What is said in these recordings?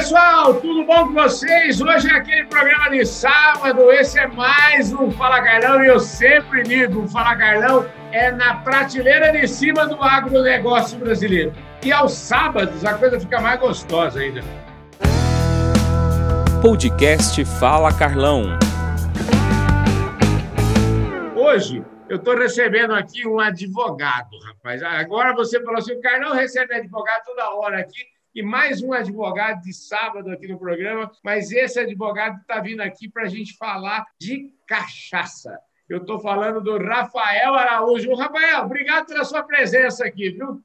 pessoal, tudo bom com vocês? Hoje é aquele programa de sábado, esse é mais um Fala Carlão e eu sempre digo, o Fala Carlão é na prateleira de cima do agronegócio brasileiro. E aos sábados a coisa fica mais gostosa ainda. Podcast Fala Carlão. Hoje eu estou recebendo aqui um advogado, rapaz. Agora você falou assim, o Carlão recebe advogado toda hora aqui e mais um advogado de sábado aqui no programa, mas esse advogado está vindo aqui para a gente falar de cachaça. Eu estou falando do Rafael Araújo. Rafael, obrigado pela sua presença aqui, viu?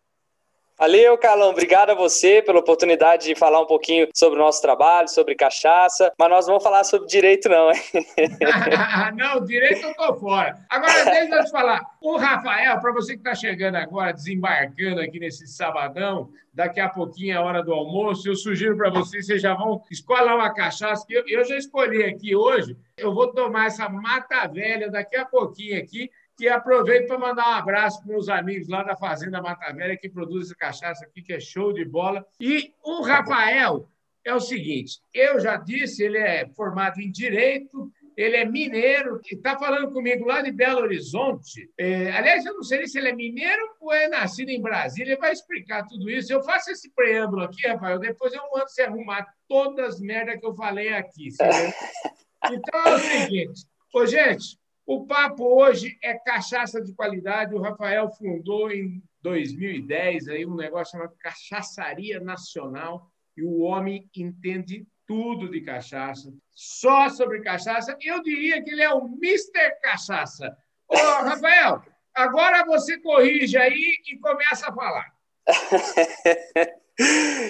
Valeu, Carlão. Obrigado a você pela oportunidade de falar um pouquinho sobre o nosso trabalho, sobre cachaça. Mas nós vamos falar sobre direito, não, hein? não, direito eu tô fora. Agora, deixa eu te falar. O Rafael, para você que está chegando agora, desembarcando aqui nesse sabadão, daqui a pouquinho é a hora do almoço, eu sugiro para vocês, vocês já vão escolher uma cachaça, que eu, eu já escolhi aqui hoje. Eu vou tomar essa mata velha daqui a pouquinho aqui e aproveito para mandar um abraço para meus amigos lá da Fazenda Mata Velha, que produz essa cachaça aqui, que é show de bola. E o Rafael é o seguinte: eu já disse, ele é formado em Direito, ele é mineiro, e está falando comigo lá de Belo Horizonte. É, aliás, eu não sei se ele é mineiro ou é nascido em Brasília, ele vai explicar tudo isso. Eu faço esse preâmbulo aqui, Rafael, depois eu mando você arrumar todas as merdas que eu falei aqui. Então é o seguinte: ô, gente. O papo hoje é cachaça de qualidade. O Rafael fundou em 2010 aí um negócio chamado Cachaçaria Nacional e o homem entende tudo de cachaça, só sobre cachaça. Eu diria que ele é o Mr. Cachaça. Ô, Rafael, agora você corrige aí e começa a falar.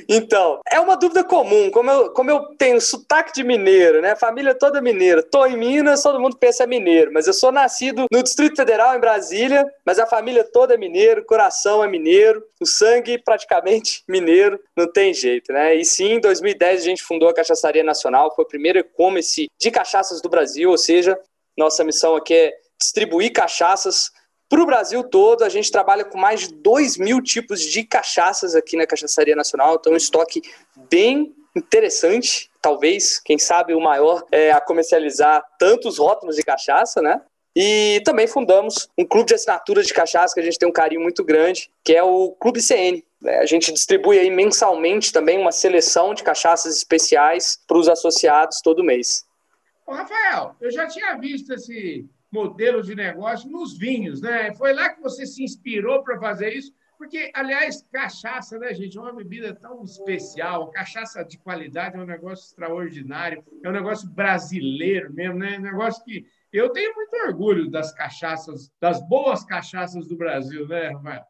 Então, é uma dúvida comum. Como eu, como eu tenho sotaque de mineiro, né? Família toda mineira. Tô em Minas, todo mundo pensa mineiro. Mas eu sou nascido no Distrito Federal, em Brasília. Mas a família toda é mineiro, o coração é mineiro, o sangue praticamente mineiro. Não tem jeito, né? E sim, em 2010 a gente fundou a Cachaçaria Nacional. Foi o primeiro e-commerce de cachaças do Brasil. Ou seja, nossa missão aqui é distribuir cachaças para o Brasil todo, a gente trabalha com mais de 2 mil tipos de cachaças aqui na Cachaçaria Nacional, então um estoque bem interessante, talvez, quem sabe o maior é a comercializar tantos rótulos de cachaça, né? E também fundamos um clube de assinaturas de cachaça que a gente tem um carinho muito grande, que é o Clube CN. É, a gente distribui aí mensalmente também uma seleção de cachaças especiais para os associados todo mês. Ô, Rafael, eu já tinha visto esse modelo de negócio nos vinhos, né? Foi lá que você se inspirou para fazer isso, porque, aliás, cachaça, né, gente, é uma bebida tão especial, cachaça de qualidade é um negócio extraordinário, é um negócio brasileiro mesmo, né? É um negócio que eu tenho muito orgulho das cachaças, das boas cachaças do Brasil, né, Rafael?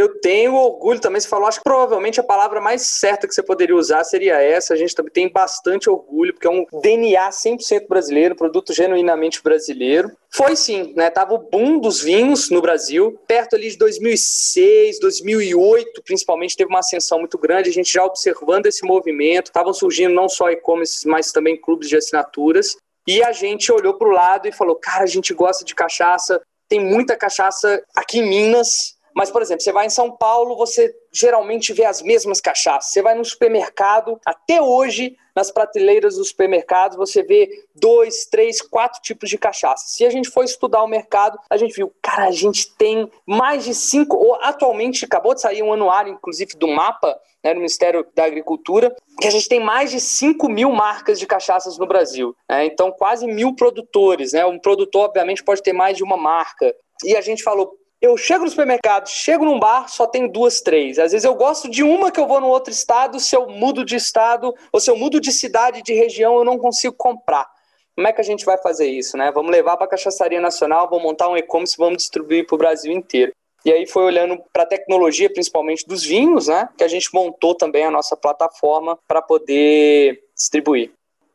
Eu tenho orgulho também, você falou, acho que provavelmente a palavra mais certa que você poderia usar seria essa. A gente também tem bastante orgulho, porque é um DNA 100% brasileiro, produto genuinamente brasileiro. Foi sim, né? Tava o boom dos vinhos no Brasil, perto ali de 2006, 2008, principalmente, teve uma ascensão muito grande. A gente já observando esse movimento, estavam surgindo não só e-commerce, mas também clubes de assinaturas. E a gente olhou para o lado e falou: cara, a gente gosta de cachaça, tem muita cachaça aqui em Minas, mas, por exemplo, você vai em São Paulo, você geralmente vê as mesmas cachaças. Você vai no supermercado, até hoje, nas prateleiras dos supermercados, você vê dois, três, quatro tipos de cachaça. Se a gente for estudar o mercado, a gente viu, cara, a gente tem mais de cinco, ou atualmente acabou de sair um anuário, inclusive, do mapa, né, no Ministério da Agricultura, que a gente tem mais de 5 mil marcas de cachaças no Brasil. Né? Então, quase mil produtores. Né? Um produtor, obviamente, pode ter mais de uma marca. E a gente falou, eu chego no supermercado, chego num bar, só tem duas, três. Às vezes eu gosto de uma que eu vou no outro estado, se eu mudo de estado, ou se eu mudo de cidade, de região, eu não consigo comprar. Como é que a gente vai fazer isso, né? Vamos levar para a Cachaçaria Nacional, vamos montar um e-commerce, vamos distribuir para o Brasil inteiro. E aí foi olhando para a tecnologia, principalmente dos vinhos, né? Que a gente montou também a nossa plataforma para poder distribuir.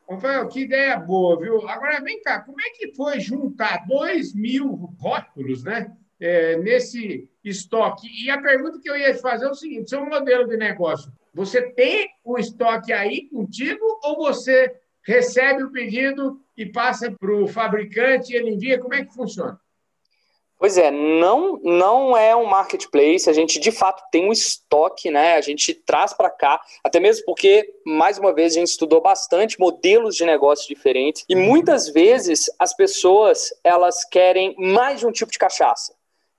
Rafael, que ideia boa, viu? Agora vem cá, como é que foi juntar dois mil rótulos, né? É, nesse estoque. E a pergunta que eu ia te fazer é o seguinte: seu modelo de negócio, você tem o estoque aí contigo ou você recebe o pedido e passa para o fabricante e ele envia? Como é que funciona? Pois é, não, não é um marketplace, a gente de fato tem um estoque, né? A gente traz para cá, até mesmo porque, mais uma vez, a gente estudou bastante modelos de negócio diferentes e muitas vezes as pessoas elas querem mais de um tipo de cachaça,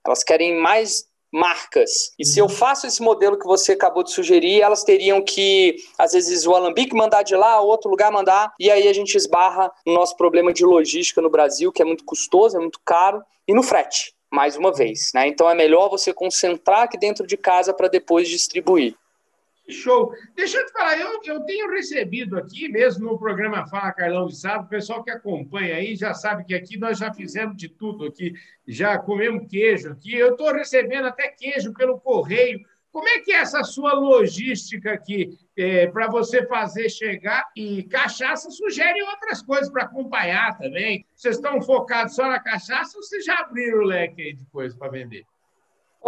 elas querem mais marcas. E se eu faço esse modelo que você acabou de sugerir, elas teriam que, às vezes, o Alambique mandar de lá, outro lugar mandar, e aí a gente esbarra no nosso problema de logística no Brasil, que é muito custoso, é muito caro, e no frete, mais uma vez. Né? Então é melhor você concentrar aqui dentro de casa para depois distribuir. Show. Deixa eu te falar, eu, eu tenho recebido aqui, mesmo no programa Fala Carlão de Sábado, o pessoal que acompanha aí já sabe que aqui nós já fizemos de tudo aqui, já comemos queijo aqui, eu estou recebendo até queijo pelo correio. Como é que é essa sua logística aqui é, para você fazer chegar? E cachaça sugere outras coisas para acompanhar também. Vocês estão focados só na cachaça ou vocês já abriram o leque de coisas para vender?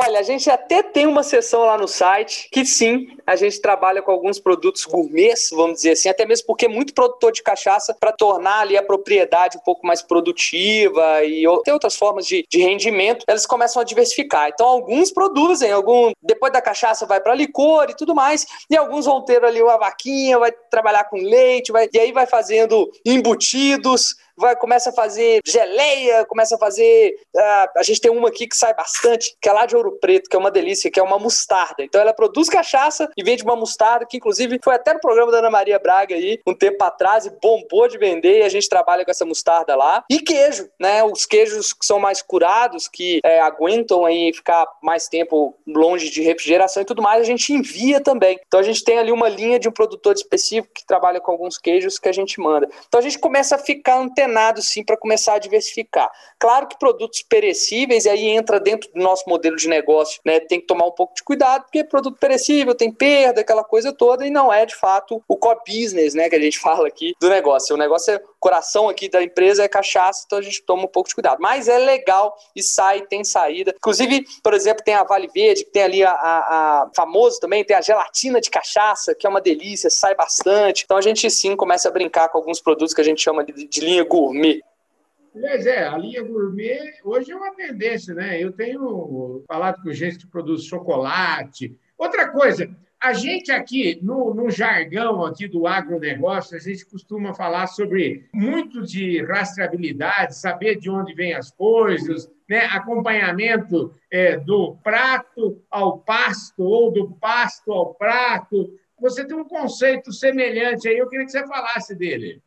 Olha, a gente até tem uma seção lá no site que sim, a gente trabalha com alguns produtos gourmets, vamos dizer assim, até mesmo porque é muito produtor de cachaça para tornar ali a propriedade um pouco mais produtiva e ter outras formas de, de rendimento, eles começam a diversificar. Então, alguns produzem, algum depois da cachaça vai para licor e tudo mais, e alguns vão ter ali uma vaquinha, vai trabalhar com leite, vai, e aí vai fazendo embutidos, vai, começa a fazer geleia, começa a fazer. Uh, a gente tem uma aqui que sai bastante, que é lá de Ouro Preto, que é uma delícia, que é uma mostarda. Então ela produz cachaça e vende uma mostarda, que inclusive foi até no programa da Ana Maria Braga aí, um tempo atrás, e bombou de vender, e a gente trabalha com essa mostarda lá. E queijo, né? Os queijos que são mais curados, que é, aguentam aí ficar mais tempo longe de refrigeração e tudo mais, a gente envia também. Então a gente tem ali uma linha de um produtor específico que trabalha com alguns queijos que a gente manda. Então a gente começa a ficar antenado antenado sim para começar a diversificar. Claro que produtos perecíveis, e aí entra dentro do nosso modelo de negócio, né? Tem que tomar um pouco de cuidado, porque produto perecível tem perda, aquela coisa toda, e não é de fato o core business, né? Que a gente fala aqui do negócio. O negócio é coração aqui da empresa é cachaça, então a gente toma um pouco de cuidado. Mas é legal e sai, tem saída. Inclusive, por exemplo, tem a Vale Verde, que tem ali a, a, a famoso também, tem a gelatina de cachaça, que é uma delícia, sai bastante. Então a gente sim começa a brincar com alguns produtos que a gente chama de, de linha gourmet. Aliás, é, a linha gourmet hoje é uma tendência, né? Eu tenho falado com gente que produz chocolate. Outra coisa, a gente aqui, no, no, jargão aqui do agronegócio, a gente costuma falar sobre muito de rastreabilidade, saber de onde vêm as coisas, né? acompanhamento é, do prato ao pasto ou do pasto ao prato. Você tem um conceito semelhante aí, eu queria que você falasse dele.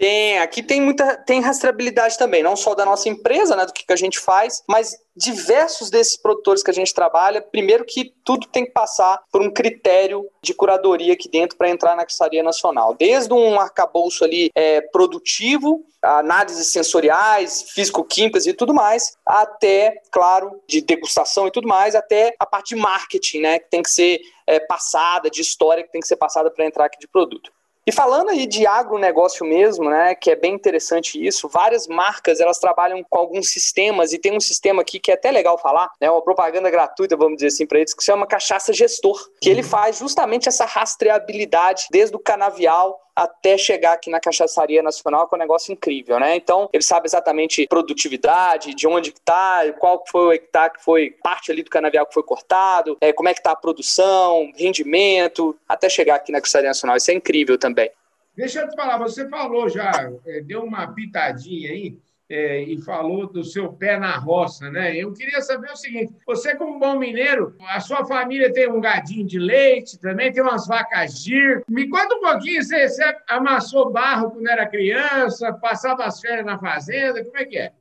Tem, aqui tem muita tem rastreabilidade também, não só da nossa empresa, né, do que, que a gente faz, mas diversos desses produtores que a gente trabalha, primeiro que tudo tem que passar por um critério de curadoria aqui dentro para entrar na Caçaria Nacional. Desde um arcabouço ali é, produtivo, análises sensoriais, físico-químicas e tudo mais, até, claro, de degustação e tudo mais, até a parte de marketing, né, que tem que ser é, passada, de história que tem que ser passada para entrar aqui de produto. E falando aí de agronegócio mesmo, né, que é bem interessante isso, várias marcas elas trabalham com alguns sistemas e tem um sistema aqui que é até legal falar, né, uma propaganda gratuita, vamos dizer assim, para eles, que se chama Cachaça Gestor, que ele uhum. faz justamente essa rastreabilidade desde o canavial até chegar aqui na Cachaçaria Nacional, que é um negócio incrível, né? Então, ele sabe exatamente produtividade, de onde está, qual foi o hectare que foi parte ali do canavial que foi cortado, é, como é que está a produção, rendimento, até chegar aqui na Cachaçaria Nacional. Isso é incrível também. Deixa eu te falar, você falou já, é, deu uma pitadinha aí, é, e falou do seu pé na roça, né? Eu queria saber o seguinte: você, como bom mineiro, a sua família tem um gadinho de leite, também tem umas vacas gir. Me conta um pouquinho: você, você amassou barro quando era criança, passava as férias na fazenda, como é que é?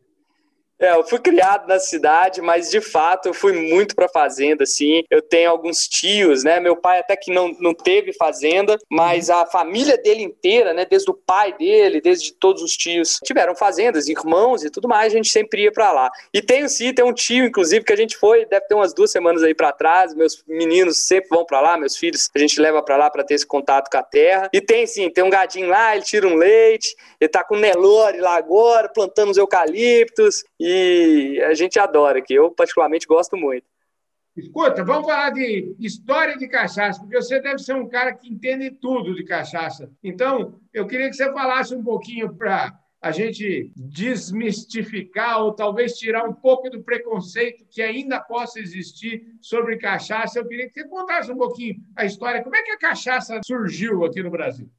É, eu fui criado na cidade, mas de fato eu fui muito para fazenda, assim. Eu tenho alguns tios, né? Meu pai até que não, não teve fazenda, mas a família dele inteira, né? Desde o pai dele, desde todos os tios, tiveram fazendas, irmãos e tudo mais, a gente sempre ia para lá. E tenho sim, tem um tio, inclusive, que a gente foi, deve ter umas duas semanas aí para trás. Meus meninos sempre vão para lá, meus filhos a gente leva para lá para ter esse contato com a terra. E tem sim, tem um gadinho lá, ele tira um leite, ele tá com Nelore lá agora, plantando os eucaliptos. E e a gente adora, que eu particularmente gosto muito. Escuta, vamos falar de história de cachaça, porque você deve ser um cara que entende tudo de cachaça. Então, eu queria que você falasse um pouquinho para a gente desmistificar ou talvez tirar um pouco do preconceito que ainda possa existir sobre cachaça. Eu queria que você contasse um pouquinho a história. Como é que a cachaça surgiu aqui no Brasil?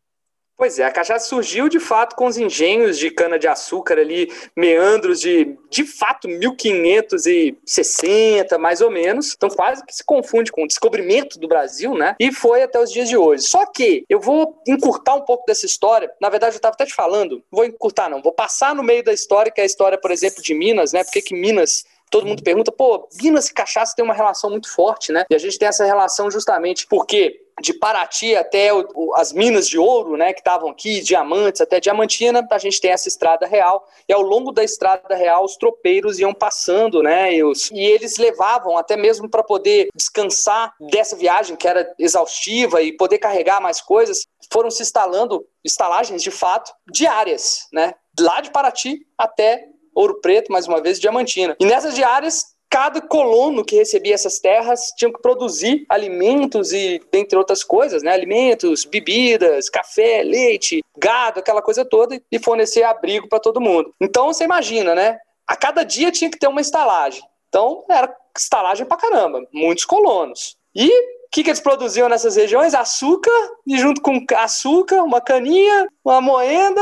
Pois é, a cachaça surgiu de fato com os engenhos de cana-de-açúcar ali, meandros de, de fato, 1560, mais ou menos. Então quase que se confunde com o descobrimento do Brasil, né? E foi até os dias de hoje. Só que eu vou encurtar um pouco dessa história. Na verdade, eu estava até te falando, vou encurtar não, vou passar no meio da história, que é a história, por exemplo, de Minas, né? Porque que Minas todo mundo pergunta, pô, Minas e cachaça tem uma relação muito forte, né? E a gente tem essa relação justamente porque de Paraty até o, o, as minas de ouro, né, que estavam aqui, diamantes até Diamantina, a gente tem essa estrada real. E ao longo da estrada real, os tropeiros iam passando, né, e, os, e eles levavam até mesmo para poder descansar dessa viagem que era exaustiva e poder carregar mais coisas, foram se instalando estalagens de fato diárias, né, lá de Paraty até Ouro Preto, mais uma vez, Diamantina. E nessas diárias cada colono que recebia essas terras tinha que produzir alimentos e, dentre outras coisas, né? Alimentos, bebidas, café, leite, gado, aquela coisa toda, e fornecer abrigo para todo mundo. Então você imagina, né? A cada dia tinha que ter uma estalagem. Então era estalagem pra caramba, muitos colonos. E o que, que eles produziam nessas regiões? Açúcar, e junto com açúcar, uma caninha, uma moenda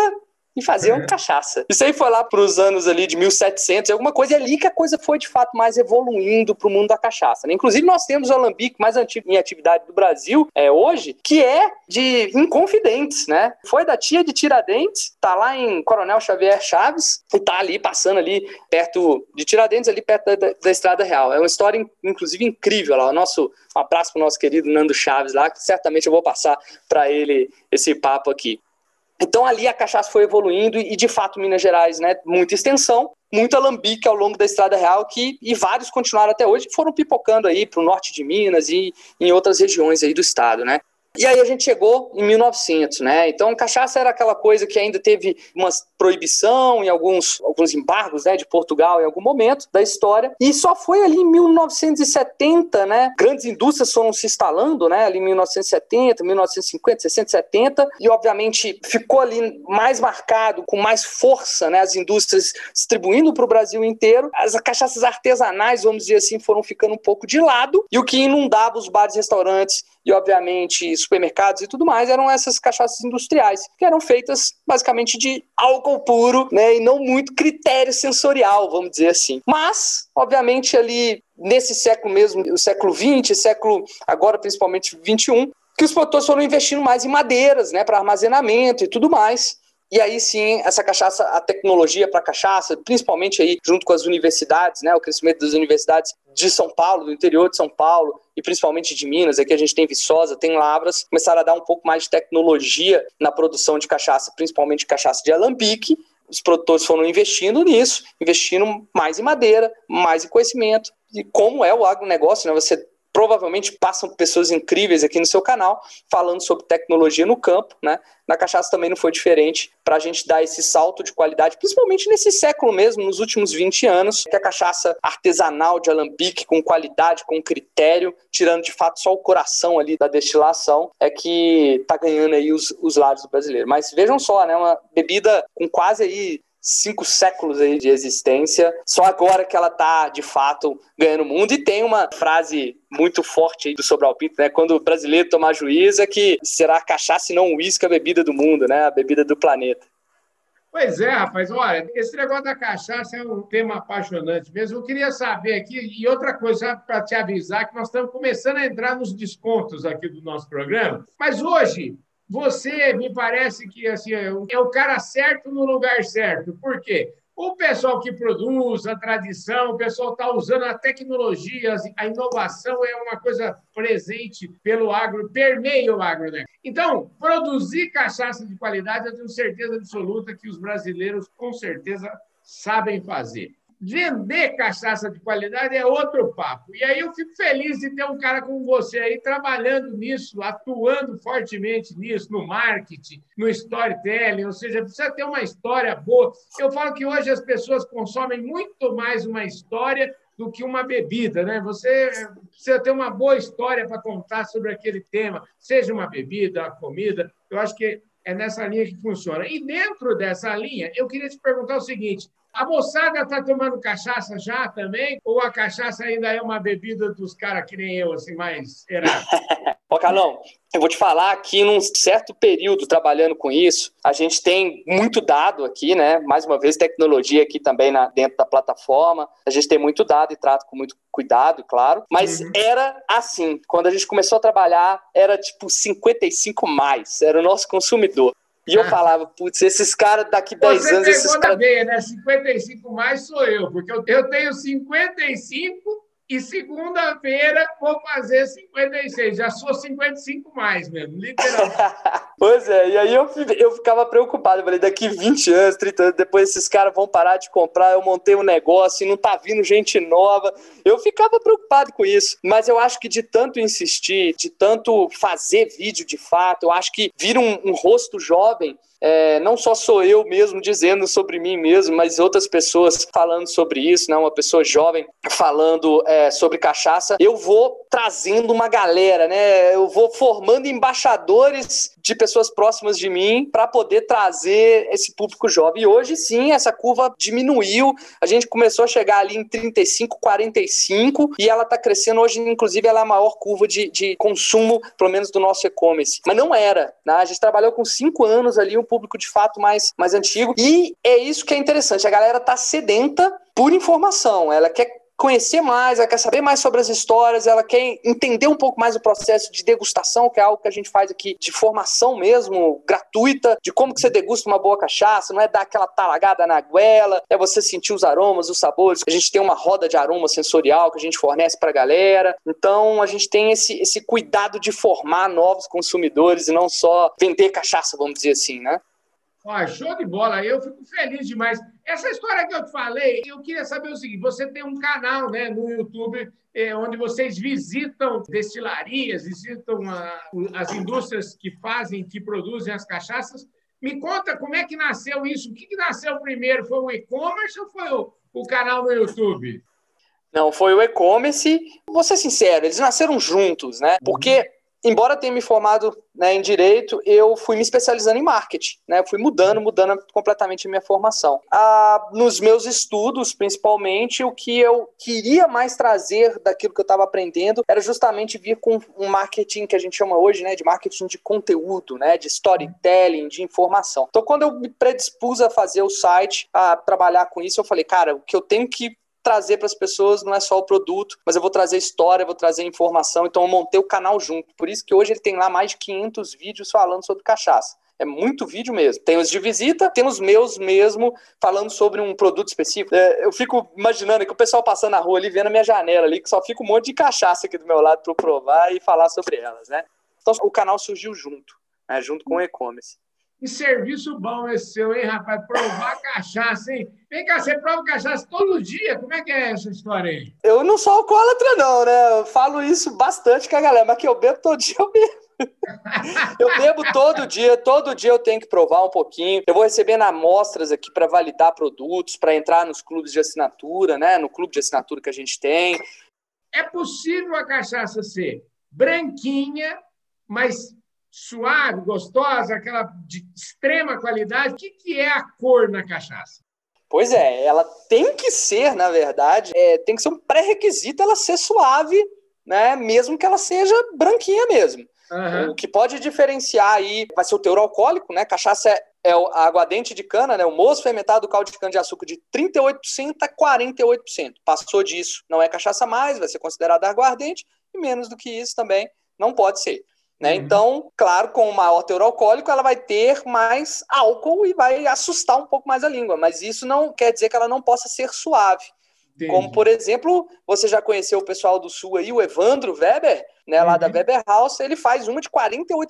e faziam cachaça. Isso aí foi lá para os anos ali de 1700 alguma coisa, e é ali que a coisa foi de fato mais evoluindo para o mundo da cachaça. Né? Inclusive, nós temos o alambique mais antigo em atividade do Brasil é, hoje, que é de Inconfidentes, né? Foi da tia de Tiradentes, tá lá em Coronel Xavier Chaves, e tá ali passando ali perto de Tiradentes, ali perto da, da, da Estrada Real. É uma história, inclusive, incrível lá. O nosso, um abraço para o nosso querido Nando Chaves lá, que certamente eu vou passar para ele esse papo aqui. Então ali a cachaça foi evoluindo e de fato Minas Gerais, né, muita extensão, muito alambique ao longo da Estrada Real que e vários continuaram até hoje, foram pipocando aí para o norte de Minas e em outras regiões aí do estado, né? E aí a gente chegou em 1900, né? Então, cachaça era aquela coisa que ainda teve uma proibição em alguns, alguns embargos, né, de Portugal em algum momento da história. E só foi ali em 1970, né? Grandes indústrias foram se instalando, né? Ali em 1970, 1950, 60, 70. E, obviamente, ficou ali mais marcado, com mais força, né? As indústrias distribuindo para o Brasil inteiro. As cachaças artesanais, vamos dizer assim, foram ficando um pouco de lado. E o que inundava os bares e restaurantes e, obviamente, supermercados e tudo mais, eram essas cachaças industriais, que eram feitas basicamente de álcool puro, né, e não muito critério sensorial, vamos dizer assim. Mas, obviamente, ali nesse século mesmo, o século XX, século agora principalmente XXI, que os produtores foram investindo mais em madeiras, né, para armazenamento e tudo mais. E aí sim, essa cachaça, a tecnologia para cachaça, principalmente aí junto com as universidades, né, o crescimento das universidades de São Paulo, do interior de São Paulo e principalmente de Minas, aqui a gente tem Viçosa, tem Lavras, começaram a dar um pouco mais de tecnologia na produção de cachaça, principalmente cachaça de alambique. Os produtores foram investindo nisso, investindo mais em madeira, mais em conhecimento, e como é o agronegócio, né? Você provavelmente passam pessoas incríveis aqui no seu canal falando sobre tecnologia no campo, né? Na cachaça também não foi diferente para a gente dar esse salto de qualidade, principalmente nesse século mesmo, nos últimos 20 anos, que a cachaça artesanal de alambique, com qualidade, com critério, tirando de fato só o coração ali da destilação, é que tá ganhando aí os, os lares do brasileiro. Mas vejam só, né? Uma bebida com quase aí cinco séculos aí de existência, só agora que ela tá de fato ganhando o mundo e tem uma frase muito forte aí do Sobral Pinto, né? Quando o brasileiro tomar juízo é que será cachaça e não uísque a bebida do mundo, né? A bebida do planeta. Pois é, rapaz, olha, esse negócio da cachaça é um tema apaixonante mesmo. Eu queria saber aqui, e outra coisa para te avisar, que nós estamos começando a entrar nos descontos aqui do nosso programa, mas hoje você me parece que assim, é o cara certo no lugar certo. Por quê? O pessoal que produz, a tradição, o pessoal está usando a tecnologia, a inovação é uma coisa presente pelo agro, permeia o agro. Né? Então, produzir cachaça de qualidade, eu tenho certeza absoluta que os brasileiros, com certeza, sabem fazer. Vender cachaça de qualidade é outro papo. E aí eu fico feliz de ter um cara como você aí trabalhando nisso, atuando fortemente nisso, no marketing, no storytelling, ou seja, precisa ter uma história boa. Eu falo que hoje as pessoas consomem muito mais uma história do que uma bebida, né? Você precisa ter uma boa história para contar sobre aquele tema, seja uma bebida, uma comida. Eu acho que é nessa linha que funciona. E dentro dessa linha, eu queria te perguntar o seguinte: a moçada está tomando cachaça já também? Ou a cachaça ainda é uma bebida dos caras que nem eu, assim, mais errado? Ó, Carlão, eu vou te falar que num certo período trabalhando com isso, a gente tem muito dado aqui, né? Mais uma vez, tecnologia aqui também na, dentro da plataforma. A gente tem muito dado e trato com muito cuidado, claro. Mas uhum. era assim, quando a gente começou a trabalhar, era tipo 55 mais, era o nosso consumidor. E eu falava, putz, esses caras daqui 10 Você anos. Esses cara... veia, né? 55 mais sou eu, porque eu, eu tenho 55 e segunda-feira vou fazer 56. Já sou 55 mais mesmo, literalmente. pois é, e aí eu, eu ficava preocupado. Eu falei, daqui 20 anos, 30 anos, depois esses caras vão parar de comprar. Eu montei um negócio e não tá vindo gente nova. Eu ficava preocupado com isso. Mas eu acho que de tanto insistir, de tanto fazer vídeo de fato, eu acho que vira um, um rosto jovem é, não só sou eu mesmo dizendo sobre mim mesmo, mas outras pessoas falando sobre isso, né? uma pessoa jovem falando é, sobre cachaça, eu vou trazendo uma galera, né? eu vou formando embaixadores de pessoas próximas de mim para poder trazer esse público jovem. E hoje sim, essa curva diminuiu, a gente começou a chegar ali em 35, 45 e ela está crescendo hoje, inclusive ela é a maior curva de, de consumo, pelo menos do nosso e-commerce. Mas não era, né? a gente trabalhou com cinco anos ali, um público de fato mais, mais antigo. E é isso que é interessante. A galera tá sedenta por informação. Ela quer conhecer mais, ela quer saber mais sobre as histórias, ela quer entender um pouco mais o processo de degustação, que é algo que a gente faz aqui de formação mesmo, gratuita, de como que você degusta uma boa cachaça, não é dar aquela talagada na goela, é você sentir os aromas, os sabores. A gente tem uma roda de aroma sensorial que a gente fornece para a galera. Então a gente tem esse, esse cuidado de formar novos consumidores e não só vender cachaça, vamos dizer assim, né? Ó, show de bola, eu fico feliz demais. Essa história que eu te falei, eu queria saber o seguinte: você tem um canal né, no YouTube é, onde vocês visitam destilarias, visitam a, as indústrias que fazem, que produzem as cachaças. Me conta como é que nasceu isso? O que, que nasceu primeiro? Foi o e-commerce ou foi o, o canal no YouTube? Não, foi o e-commerce. Vou ser sincero, eles nasceram juntos, né? Porque embora tenha me formado né, em direito, eu fui me especializando em marketing, né? fui mudando, mudando completamente a minha formação. Ah, nos meus estudos, principalmente, o que eu queria mais trazer daquilo que eu estava aprendendo era justamente vir com um marketing que a gente chama hoje, né, de marketing de conteúdo, né, de storytelling, de informação. Então, quando eu me predispus a fazer o site, a trabalhar com isso, eu falei, cara, o que eu tenho que trazer para as pessoas não é só o produto, mas eu vou trazer história, vou trazer informação. Então eu montei o canal junto. Por isso que hoje ele tem lá mais de 500 vídeos falando sobre cachaça. É muito vídeo mesmo. Tem os de visita, tem os meus mesmo falando sobre um produto específico. É, eu fico imaginando que o pessoal passando na rua ali, vendo a minha janela ali, que só fica um monte de cachaça aqui do meu lado para provar e falar sobre elas, né? Então o canal surgiu junto, né? junto com o e-commerce. Que serviço bom esse seu, hein, rapaz? Provar cachaça, hein? Vem cá, você prova cachaça todo dia? Como é que é essa história aí? Eu não sou alcoólatra, não, né? Eu falo isso bastante com a galera, mas que eu bebo todo dia, eu bebo. eu bebo todo dia, todo dia eu tenho que provar um pouquinho. Eu vou recebendo amostras aqui para validar produtos, para entrar nos clubes de assinatura, né? No clube de assinatura que a gente tem. É possível a cachaça ser branquinha, mas suave, gostosa, aquela de extrema qualidade. O que, que é a cor na cachaça? Pois é, ela tem que ser, na verdade, é, tem que ser um pré-requisito ela ser suave, né? Mesmo que ela seja branquinha mesmo. Uhum. O que pode diferenciar aí vai ser o teor alcoólico, né? Cachaça é, é a aguardente de cana, né? O moço fermentado do caldo de cana de açúcar de 38% a 48%. Passou disso, não é cachaça mais, vai ser considerada aguardente, e menos do que isso também não pode ser. Né? Uhum. Então, claro, com o maior teor alcoólico, ela vai ter mais álcool e vai assustar um pouco mais a língua, mas isso não quer dizer que ela não possa ser suave. Entendi. Como, por exemplo, você já conheceu o pessoal do Sul aí, o Evandro Weber, né, lá uhum. da Weber House, ele faz uma de 48%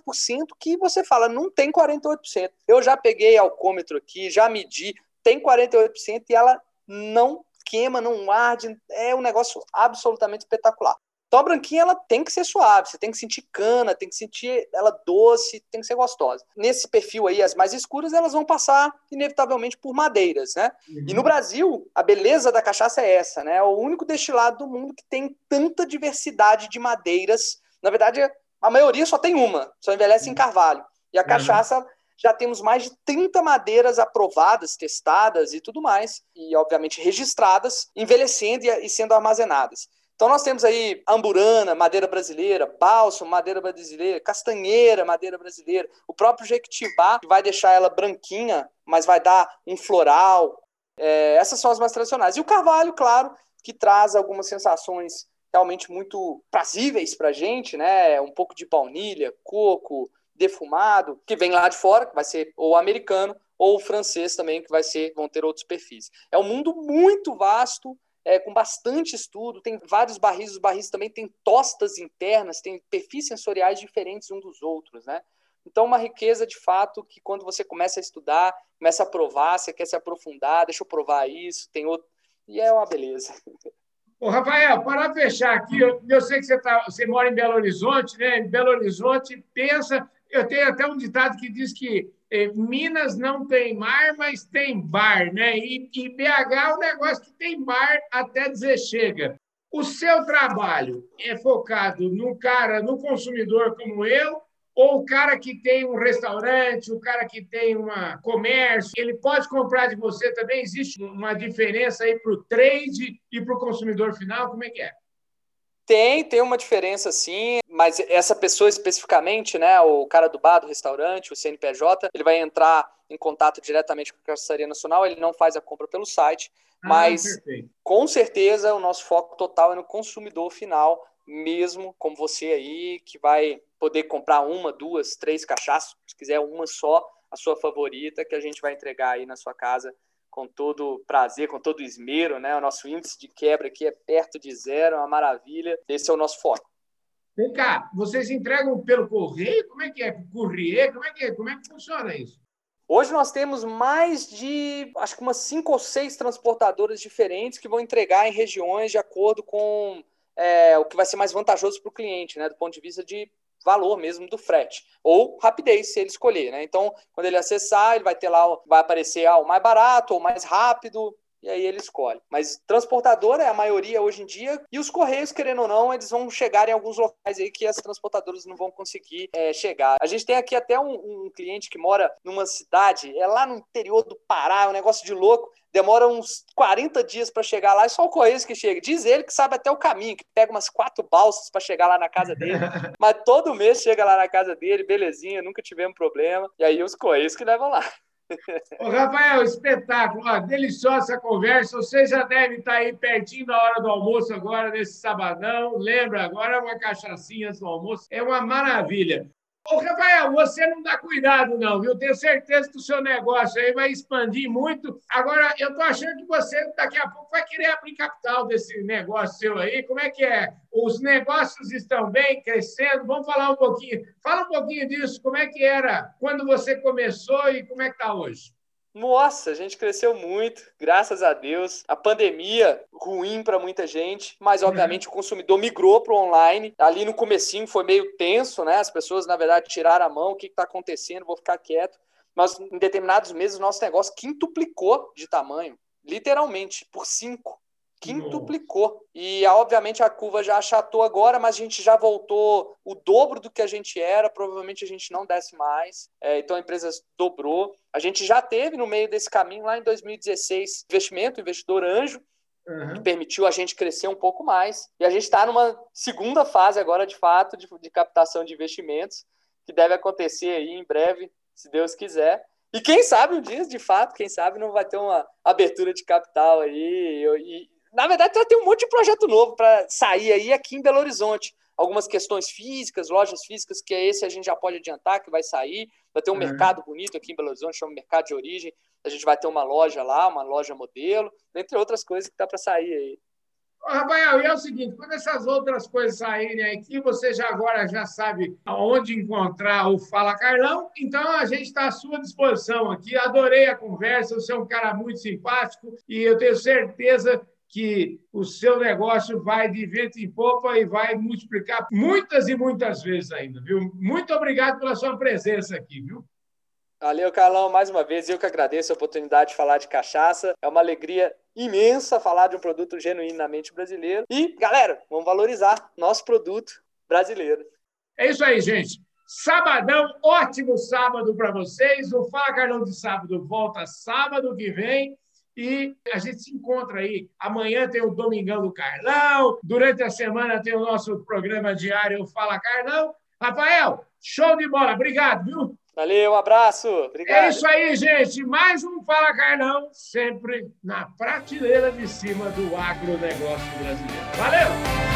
que você fala, não tem 48%. Eu já peguei alcômetro aqui, já medi, tem 48% e ela não queima, não arde, é um negócio absolutamente espetacular. Então a branquinha ela tem que ser suave, você tem que sentir cana, tem que sentir ela doce, tem que ser gostosa. Nesse perfil aí, as mais escuras, elas vão passar inevitavelmente por madeiras, né? Uhum. E no Brasil, a beleza da cachaça é essa, né? É o único destilado do mundo que tem tanta diversidade de madeiras. Na verdade, a maioria só tem uma, só envelhece uhum. em carvalho. E a uhum. cachaça, já temos mais de 30 madeiras aprovadas, testadas e tudo mais, e obviamente registradas, envelhecendo e sendo armazenadas. Então nós temos aí amburana, madeira brasileira, bálsamo, madeira brasileira, castanheira, madeira brasileira, o próprio jequitibá, que vai deixar ela branquinha, mas vai dar um floral. É, essas são as mais tradicionais. E o carvalho, claro, que traz algumas sensações realmente muito prazíveis para gente, né? Um pouco de baunilha, coco, defumado, que vem lá de fora, que vai ser ou americano, ou francês também, que vai ser, vão ter outros perfis. É um mundo muito vasto, é, com bastante estudo, tem vários barris, os barris também têm tostas internas, tem perfis sensoriais diferentes um dos outros, né? Então, uma riqueza de fato que quando você começa a estudar, começa a provar, você quer se aprofundar, deixa eu provar isso, tem outro. E é uma beleza. Ô, Rafael, para fechar aqui, eu, eu sei que você, tá, você mora em Belo Horizonte, né? Em Belo Horizonte, pensa. Eu tenho até um ditado que diz que é, Minas não tem mar, mas tem bar, né? E, e BH é um negócio que tem bar até dizer chega. O seu trabalho é focado no cara, no consumidor como eu, ou o cara que tem um restaurante, o cara que tem um comércio, ele pode comprar de você também? Existe uma diferença aí para o trade e para o consumidor final? Como é que é? Tem, tem uma diferença sim, mas essa pessoa especificamente, né, o cara do bar, do restaurante, o CNPJ, ele vai entrar em contato diretamente com a Caçaria Nacional, ele não faz a compra pelo site, ah, mas perfeito. com certeza o nosso foco total é no consumidor final, mesmo como você aí, que vai poder comprar uma, duas, três cachaças, se quiser uma só, a sua favorita, que a gente vai entregar aí na sua casa com todo prazer, com todo esmero, né? O nosso índice de quebra aqui é perto de zero, é uma maravilha. Esse é o nosso foco. Vem cá, vocês entregam pelo correio? Como é que é? Courrier? Como é que, é? Como é que funciona isso? Hoje nós temos mais de, acho que umas cinco ou seis transportadoras diferentes que vão entregar em regiões de acordo com é, o que vai ser mais vantajoso para o cliente, né? Do ponto de vista de valor mesmo do frete, ou rapidez, se ele escolher, né? Então, quando ele acessar, ele vai ter lá, vai aparecer ah, o mais barato ou mais rápido, e aí ele escolhe. Mas transportadora é a maioria hoje em dia, e os correios, querendo ou não, eles vão chegar em alguns locais aí que as transportadoras não vão conseguir é, chegar. A gente tem aqui até um, um, cliente que mora numa cidade, é lá no interior do Pará, é um negócio de louco, demora uns 40 dias para chegar lá, e só o correios que chega. Diz ele que sabe até o caminho, que pega umas quatro balsas para chegar lá na casa dele, mas todo mês chega lá na casa dele, belezinha, nunca tivemos problema, e aí os correios que levam lá. Ô, Rafael, espetáculo, ó, deliciosa conversa. Você já deve estar aí pertinho da hora do almoço agora, nesse sabadão. Lembra, agora uma cachaçinha antes do almoço. É uma maravilha. Ô, Rafael, você não dá cuidado, não, viu? Tenho certeza que o seu negócio aí vai expandir muito. Agora, eu estou achando que você daqui a pouco vai querer abrir capital desse negócio seu aí. Como é que é? Os negócios estão bem, crescendo? Vamos falar um pouquinho. Fala um pouquinho disso. Como é que era quando você começou e como é que está hoje? Nossa, a gente cresceu muito, graças a Deus. A pandemia ruim para muita gente, mas uhum. obviamente uhum. o consumidor migrou para o online. Ali no comecinho foi meio tenso, né? As pessoas na verdade tiraram a mão, o que está acontecendo? Vou ficar quieto. Mas em determinados meses o nosso negócio quintuplicou de tamanho, literalmente por cinco quintuplicou. E obviamente a curva já achatou agora, mas a gente já voltou o dobro do que a gente era, provavelmente a gente não desce mais. É, então a empresa dobrou. A gente já teve no meio desse caminho lá em 2016 investimento, investidor anjo, Uhum. que permitiu a gente crescer um pouco mais. E a gente está numa segunda fase agora, de fato, de, de, captação de investimentos, que deve acontecer aí em breve, se Deus quiser. E quem sabe um dia, de fato, quem sabe não vai ter uma abertura de capital aí. E, na verdade, já tem um monte de projeto novo para sair aí aqui em Belo Horizonte. Algumas questões físicas, lojas físicas, que é esse a gente já pode adiantar que vai sair. Vai ter um uhum. mercado bonito aqui em Belo Horizonte, chama Mercado de Origem. A gente vai ter uma loja lá, uma loja modelo, entre outras coisas que dá para sair aí. Rafael, e é o seguinte, quando essas outras coisas saírem aqui, você já agora já sabe aonde encontrar o Fala Carlão, então a gente está à sua disposição aqui. Adorei a conversa, você é um cara muito simpático e eu tenho certeza que o seu negócio vai de vento em popa e vai multiplicar muitas e muitas vezes ainda, viu? Muito obrigado pela sua presença aqui, viu? Valeu, Carlão, mais uma vez. Eu que agradeço a oportunidade de falar de cachaça. É uma alegria imensa falar de um produto genuinamente brasileiro. E, galera, vamos valorizar nosso produto brasileiro. É isso aí, gente. Sabadão, ótimo sábado para vocês. O Fala Carlão de Sábado volta sábado que vem. E a gente se encontra aí. Amanhã tem o Domingão do Carlão. Durante a semana tem o nosso programa diário Fala Carlão. Rafael, show de bola. Obrigado, viu? Valeu, um abraço. Obrigado. É isso aí, gente. Mais um Fala Carlão, sempre na prateleira de cima do agronegócio brasileiro. Valeu!